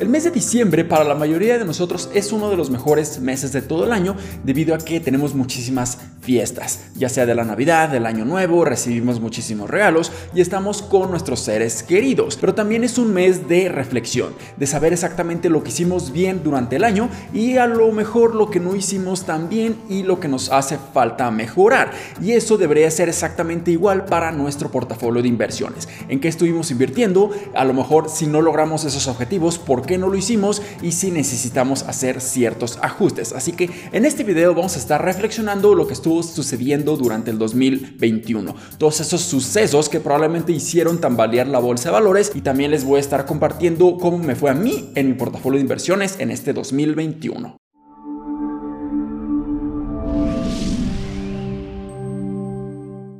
El mes de diciembre para la mayoría de nosotros es uno de los mejores meses de todo el año debido a que tenemos muchísimas fiestas, ya sea de la Navidad, del Año Nuevo, recibimos muchísimos regalos y estamos con nuestros seres queridos. Pero también es un mes de reflexión, de saber exactamente lo que hicimos bien durante el año y a lo mejor lo que no hicimos tan bien y lo que nos hace falta mejorar. Y eso debería ser exactamente igual para nuestro portafolio de inversiones. ¿En qué estuvimos invirtiendo? A lo mejor si no logramos esos objetivos, ¿por qué no lo hicimos y si necesitamos hacer ciertos ajustes. Así que en este video vamos a estar reflexionando lo que estuvo sucediendo durante el 2021. Todos esos sucesos que probablemente hicieron tambalear la bolsa de valores y también les voy a estar compartiendo cómo me fue a mí en mi portafolio de inversiones en este 2021.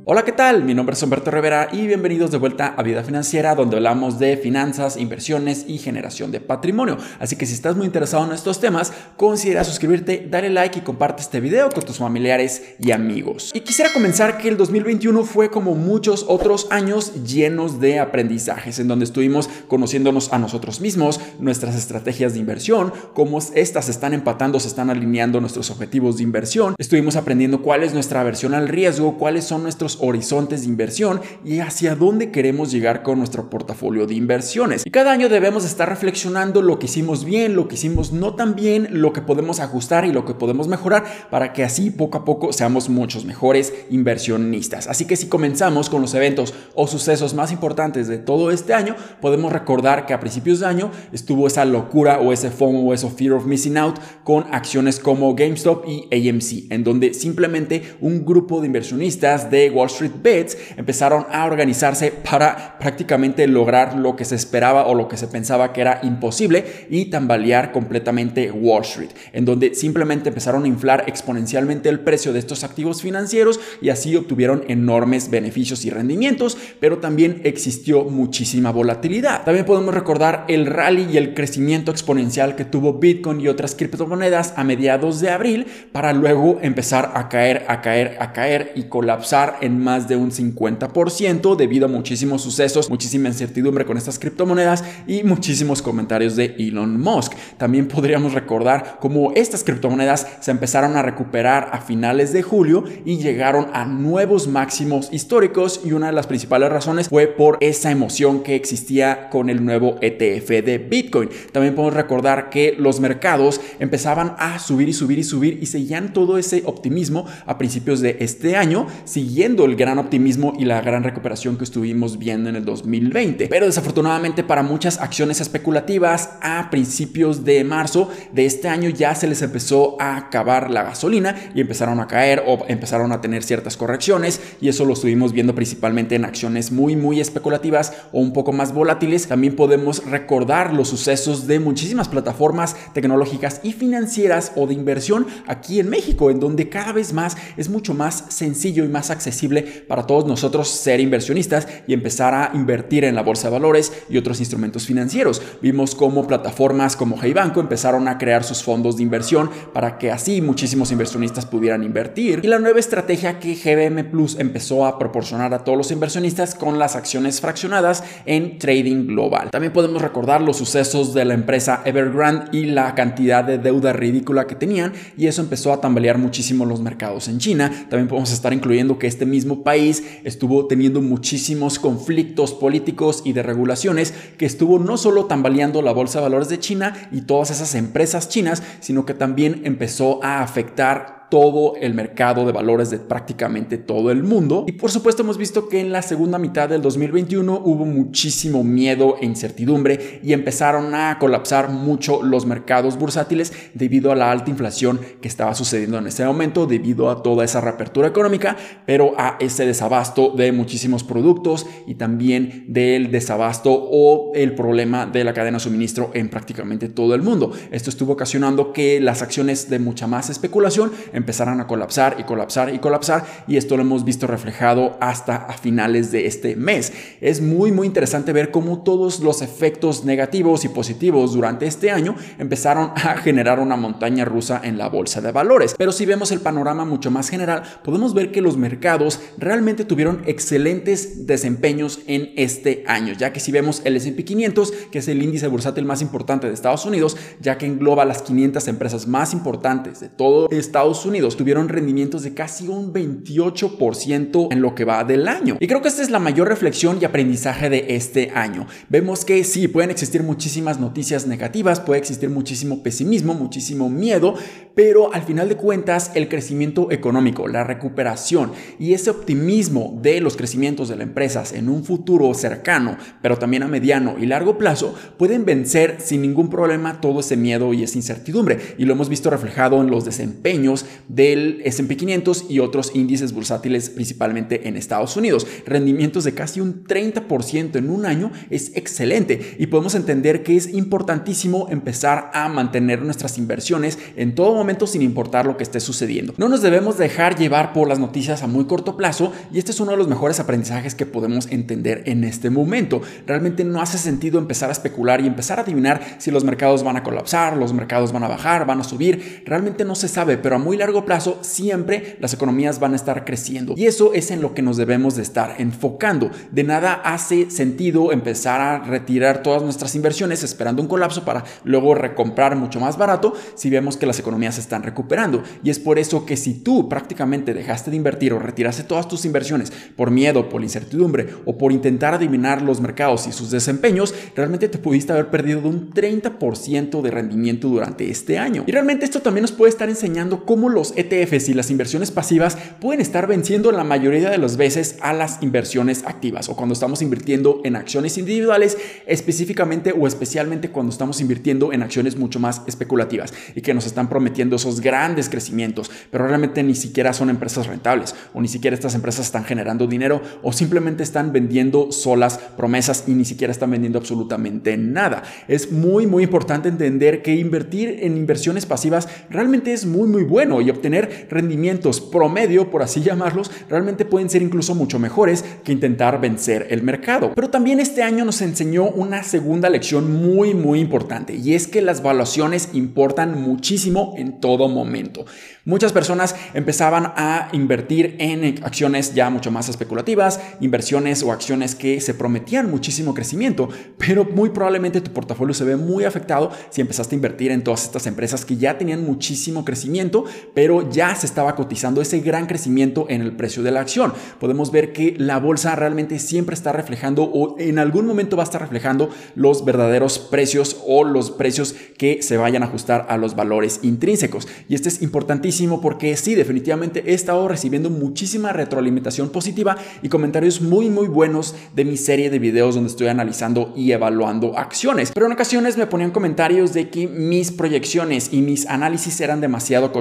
Hola, ¿qué tal? Mi nombre es Humberto Rivera y bienvenidos de vuelta a Vida Financiera, donde hablamos de finanzas, inversiones y generación de patrimonio. Así que si estás muy interesado en estos temas, considera suscribirte, dale like y comparte este video con tus familiares y amigos. Y quisiera comenzar que el 2021 fue como muchos otros años llenos de aprendizajes, en donde estuvimos conociéndonos a nosotros mismos, nuestras estrategias de inversión, cómo estas están empatando, se están alineando nuestros objetivos de inversión. Estuvimos aprendiendo cuál es nuestra aversión al riesgo, cuáles son nuestros horizontes de inversión y hacia dónde queremos llegar con nuestro portafolio de inversiones. Y cada año debemos estar reflexionando lo que hicimos bien, lo que hicimos no tan bien, lo que podemos ajustar y lo que podemos mejorar para que así poco a poco seamos muchos mejores inversionistas. Así que si comenzamos con los eventos o sucesos más importantes de todo este año, podemos recordar que a principios de año estuvo esa locura o ese FOMO o ese fear of missing out con acciones como GameStop y AMC, en donde simplemente un grupo de inversionistas de Wall Street Bets empezaron a organizarse para prácticamente lograr lo que se esperaba o lo que se pensaba que era imposible y tambalear completamente Wall Street, en donde simplemente empezaron a inflar exponencialmente el precio de estos activos financieros y así obtuvieron enormes beneficios y rendimientos, pero también existió muchísima volatilidad. También podemos recordar el rally y el crecimiento exponencial que tuvo Bitcoin y otras criptomonedas a mediados de abril para luego empezar a caer, a caer, a caer y colapsar en más de un 50% debido a muchísimos sucesos, muchísima incertidumbre con estas criptomonedas y muchísimos comentarios de Elon Musk. También podríamos recordar cómo estas criptomonedas se empezaron a recuperar a finales de julio y llegaron a nuevos máximos históricos y una de las principales razones fue por esa emoción que existía con el nuevo ETF de Bitcoin. También podemos recordar que los mercados empezaban a subir y subir y subir y seguían todo ese optimismo a principios de este año, siguiendo el gran optimismo y la gran recuperación que estuvimos viendo en el 2020. Pero desafortunadamente para muchas acciones especulativas a principios de marzo de este año ya se les empezó a acabar la gasolina y empezaron a caer o empezaron a tener ciertas correcciones y eso lo estuvimos viendo principalmente en acciones muy muy especulativas o un poco más volátiles. También podemos recordar los sucesos de muchísimas plataformas tecnológicas y financieras o de inversión aquí en México en donde cada vez más es mucho más sencillo y más accesible para todos nosotros ser inversionistas y empezar a invertir en la bolsa de valores y otros instrumentos financieros. Vimos cómo plataformas como Hey Banco empezaron a crear sus fondos de inversión para que así muchísimos inversionistas pudieran invertir. Y la nueva estrategia que GBM Plus empezó a proporcionar a todos los inversionistas con las acciones fraccionadas en trading global. También podemos recordar los sucesos de la empresa Evergrande y la cantidad de deuda ridícula que tenían y eso empezó a tambalear muchísimo los mercados en China. También podemos estar incluyendo que este mismo país estuvo teniendo muchísimos conflictos políticos y de regulaciones que estuvo no solo tambaleando la bolsa de valores de China y todas esas empresas chinas, sino que también empezó a afectar todo el mercado de valores de prácticamente todo el mundo. Y por supuesto hemos visto que en la segunda mitad del 2021 hubo muchísimo miedo e incertidumbre y empezaron a colapsar mucho los mercados bursátiles debido a la alta inflación que estaba sucediendo en ese momento, debido a toda esa reapertura económica, pero a ese desabasto de muchísimos productos y también del desabasto o el problema de la cadena de suministro en prácticamente todo el mundo. Esto estuvo ocasionando que las acciones de mucha más especulación empezaran a colapsar y colapsar y colapsar y esto lo hemos visto reflejado hasta a finales de este mes. Es muy muy interesante ver cómo todos los efectos negativos y positivos durante este año empezaron a generar una montaña rusa en la bolsa de valores. Pero si vemos el panorama mucho más general, podemos ver que los mercados realmente tuvieron excelentes desempeños en este año, ya que si vemos el S&P 500, que es el índice bursátil más importante de Estados Unidos, ya que engloba las 500 empresas más importantes de todo Estados Unidos, tuvieron rendimientos de casi un 28% en lo que va del año. Y creo que esta es la mayor reflexión y aprendizaje de este año. Vemos que sí, pueden existir muchísimas noticias negativas, puede existir muchísimo pesimismo, muchísimo miedo, pero al final de cuentas el crecimiento económico, la recuperación y ese optimismo de los crecimientos de las empresas en un futuro cercano, pero también a mediano y largo plazo, pueden vencer sin ningún problema todo ese miedo y esa incertidumbre. Y lo hemos visto reflejado en los desempeños del S&P 500 y otros índices bursátiles, principalmente en Estados Unidos. Rendimientos de casi un 30% en un año es excelente y podemos entender que es importantísimo empezar a mantener nuestras inversiones en todo momento sin importar lo que esté sucediendo. No nos debemos dejar llevar por las noticias a muy corto plazo y este es uno de los mejores aprendizajes que podemos entender en este momento. Realmente no hace sentido empezar a especular y empezar a adivinar si los mercados van a colapsar, los mercados van a bajar, van a subir. Realmente no se sabe, pero a muy largo plazo siempre las economías van a estar creciendo. Y eso es en lo que nos debemos de estar enfocando. De nada hace sentido empezar a retirar todas nuestras inversiones esperando un colapso para luego recomprar mucho más barato si vemos que las economías están recuperando. Y es por eso que si tú prácticamente dejaste de invertir o retiraste todas tus inversiones por miedo, por incertidumbre o por intentar adivinar los mercados y sus desempeños, realmente te pudiste haber perdido un 30% de rendimiento durante este año. Y realmente esto también nos puede estar enseñando cómo los ETFs y las inversiones pasivas pueden estar venciendo la mayoría de las veces a las inversiones activas o cuando estamos invirtiendo en acciones individuales específicamente o especialmente cuando estamos invirtiendo en acciones mucho más especulativas y que nos están prometiendo esos grandes crecimientos, pero realmente ni siquiera son empresas rentables o ni siquiera estas empresas están generando dinero o simplemente están vendiendo solas promesas y ni siquiera están vendiendo absolutamente nada. Es muy muy importante entender que invertir en inversiones pasivas realmente es muy muy bueno y obtener rendimientos promedio, por así llamarlos, realmente pueden ser incluso mucho mejores que intentar vencer el mercado. Pero también este año nos enseñó una segunda lección muy muy importante y es que las valuaciones importan muchísimo en todo momento. Muchas personas empezaban a invertir en acciones ya mucho más especulativas, inversiones o acciones que se prometían muchísimo crecimiento, pero muy probablemente tu portafolio se ve muy afectado si empezaste a invertir en todas estas empresas que ya tenían muchísimo crecimiento, pero ya se estaba cotizando ese gran crecimiento en el precio de la acción. Podemos ver que la bolsa realmente siempre está reflejando o en algún momento va a estar reflejando los verdaderos precios o los precios que se vayan a ajustar a los valores intrínsecos. Y este es importantísimo porque sí, definitivamente he estado recibiendo muchísima retroalimentación positiva y comentarios muy muy buenos de mi serie de videos donde estoy analizando y evaluando acciones. Pero en ocasiones me ponían comentarios de que mis proyecciones y mis análisis eran demasiado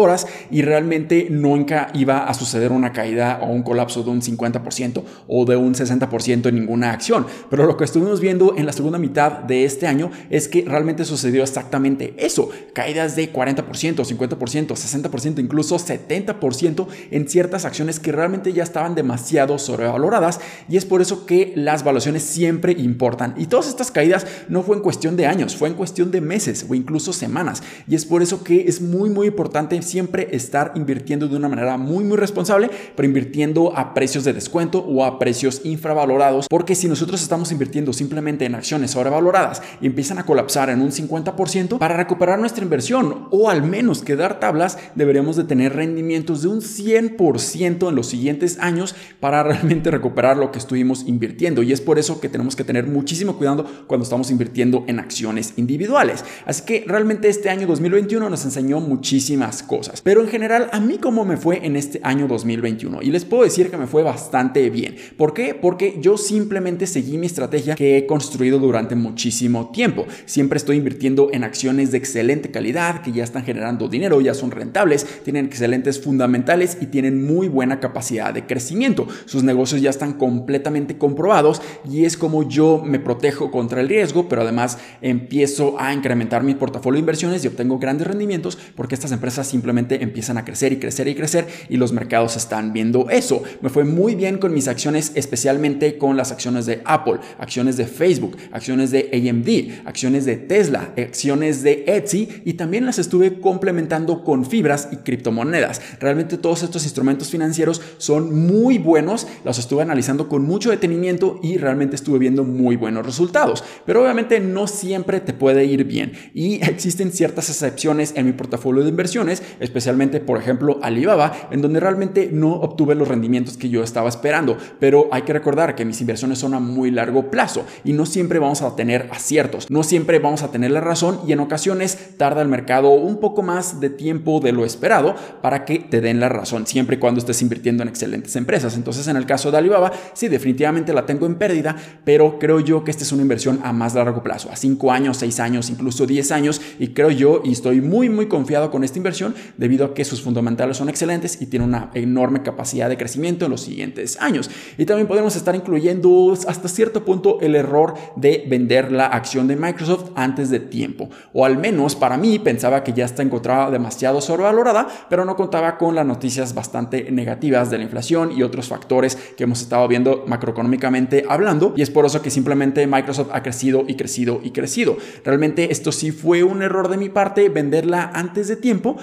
conservadoras y realmente nunca iba a suceder una caída o un colapso de un 50% o de un 60% en ninguna acción. Pero lo que estuvimos viendo en la segunda mitad de este año es que realmente sucedió exactamente eso. Caídas de 40%, 50%, 60% incluso 70% en ciertas acciones que realmente ya estaban demasiado sobrevaloradas y es por eso que las valuaciones siempre importan. Y todas estas caídas no fue en cuestión de años, fue en cuestión de meses o incluso semanas. Y es por eso que es muy muy importante siempre estar invirtiendo de una manera muy muy responsable, pero invirtiendo a precios de descuento o a precios infravalorados, porque si nosotros estamos invirtiendo simplemente en acciones sobrevaloradas y empiezan a colapsar en un 50% para recuperar nuestra inversión o al menos quedar tablas, deberíamos de tener rendimientos de un 100% en los siguientes años para realmente recuperar lo que estuvimos invirtiendo. Y es por eso que tenemos que tener muchísimo cuidado cuando estamos invirtiendo en acciones individuales. Así que realmente este año 2021 nos enseñó muchísimas cosas. Pero en general, a mí cómo me fue en este año 2021. Y les puedo decir que me fue bastante bien. ¿Por qué? Porque yo simplemente seguí mi estrategia que he construido durante muchísimo tiempo. Siempre estoy invirtiendo en acciones de excelente calidad que ya están generando dinero, ya son rentables tienen excelentes fundamentales y tienen muy buena capacidad de crecimiento. Sus negocios ya están completamente comprobados y es como yo me protejo contra el riesgo, pero además empiezo a incrementar mi portafolio de inversiones y obtengo grandes rendimientos porque estas empresas simplemente simplemente empiezan a crecer y crecer y crecer y los mercados están viendo eso. Me fue muy bien con mis acciones, especialmente con las acciones de Apple, acciones de Facebook, acciones de AMD, acciones de Tesla, acciones de Etsy y también las estuve complementando con fibras y criptomonedas. Realmente todos estos instrumentos financieros son muy buenos, los estuve analizando con mucho detenimiento y realmente estuve viendo muy buenos resultados. Pero obviamente no siempre te puede ir bien y existen ciertas excepciones en mi portafolio de inversiones, especialmente por ejemplo Alibaba, en donde realmente no obtuve los rendimientos que yo estaba esperando. Pero hay que recordar que mis inversiones son a muy largo plazo y no siempre vamos a tener aciertos, no siempre vamos a tener la razón y en ocasiones tarda el mercado un poco más de tiempo de lo esperado para que te den la razón, siempre y cuando estés invirtiendo en excelentes empresas. Entonces en el caso de Alibaba, sí, definitivamente la tengo en pérdida, pero creo yo que esta es una inversión a más largo plazo, a 5 años, 6 años, incluso 10 años y creo yo y estoy muy muy confiado con esta inversión debido a que sus fundamentales son excelentes y tiene una enorme capacidad de crecimiento en los siguientes años. Y también podemos estar incluyendo hasta cierto punto el error de vender la acción de Microsoft antes de tiempo, o al menos para mí pensaba que ya está encontrada demasiado sobrevalorada, pero no contaba con las noticias bastante negativas de la inflación y otros factores que hemos estado viendo macroeconómicamente hablando, y es por eso que simplemente Microsoft ha crecido y crecido y crecido. Realmente esto sí fue un error de mi parte venderla antes de tiempo,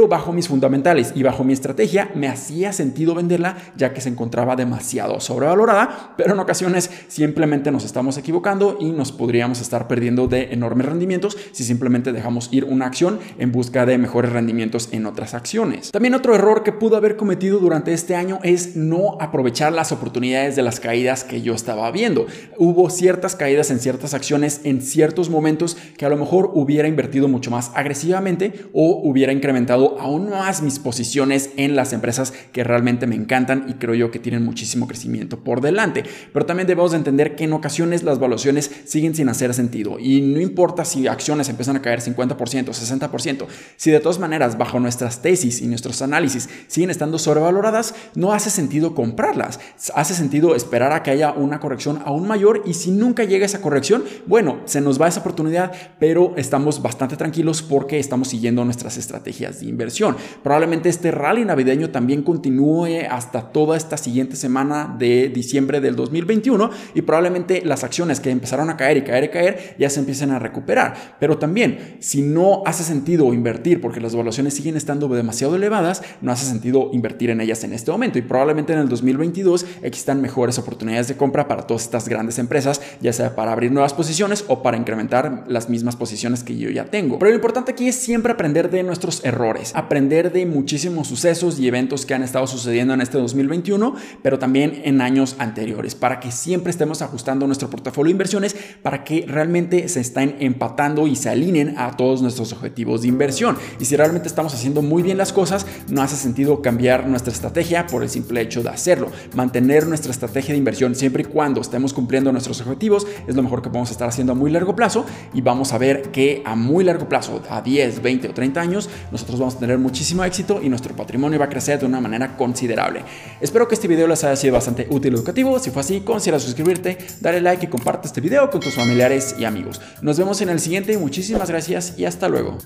bajo mis fundamentales y bajo mi estrategia me hacía sentido venderla ya que se encontraba demasiado sobrevalorada, pero en ocasiones simplemente nos estamos equivocando y nos podríamos estar perdiendo de enormes rendimientos si simplemente dejamos ir una acción en busca de mejores rendimientos en otras acciones. También otro error que pudo haber cometido durante este año es no aprovechar las oportunidades de las caídas que yo estaba viendo. Hubo ciertas caídas en ciertas acciones en ciertos momentos que a lo mejor hubiera invertido mucho más agresivamente o hubiera incrementado aún más mis posiciones en las empresas que realmente me encantan y creo yo que tienen muchísimo crecimiento por delante. Pero también debemos entender que en ocasiones las valuaciones siguen sin hacer sentido y no importa si acciones empiezan a caer 50%, 60%, si de todas maneras bajo nuestras tesis y nuestros análisis siguen estando sobrevaloradas, no hace sentido comprarlas. Hace sentido esperar a que haya una corrección aún mayor y si nunca llega esa corrección, bueno, se nos va esa oportunidad, pero estamos bastante tranquilos porque estamos siguiendo nuestras estrategias inversión. Probablemente este rally navideño también continúe hasta toda esta siguiente semana de diciembre del 2021 y probablemente las acciones que empezaron a caer y caer y caer ya se empiecen a recuperar. Pero también, si no hace sentido invertir porque las evaluaciones siguen estando demasiado elevadas, no hace sentido invertir en ellas en este momento y probablemente en el 2022 existan mejores oportunidades de compra para todas estas grandes empresas, ya sea para abrir nuevas posiciones o para incrementar las mismas posiciones que yo ya tengo. Pero lo importante aquí es siempre aprender de nuestros errores, aprender de muchísimos sucesos y eventos que han estado sucediendo en este 2021, pero también en años anteriores, para que siempre estemos ajustando nuestro portafolio de inversiones para que realmente se estén empatando y se alineen a todos nuestros objetivos de inversión. Y si realmente estamos haciendo muy bien las cosas, no hace sentido cambiar nuestra estrategia por el simple hecho de hacerlo. Mantener nuestra estrategia de inversión siempre y cuando estemos cumpliendo nuestros objetivos es lo mejor que podemos estar haciendo a muy largo plazo y vamos a ver que a muy largo plazo, a 10, 20 o 30 años, nosotros vamos a tener muchísimo éxito y nuestro patrimonio va a crecer de una manera considerable. Espero que este video les haya sido bastante útil y educativo. Si fue así, considera suscribirte, darle like y comparte este video con tus familiares y amigos. Nos vemos en el siguiente, muchísimas gracias y hasta luego.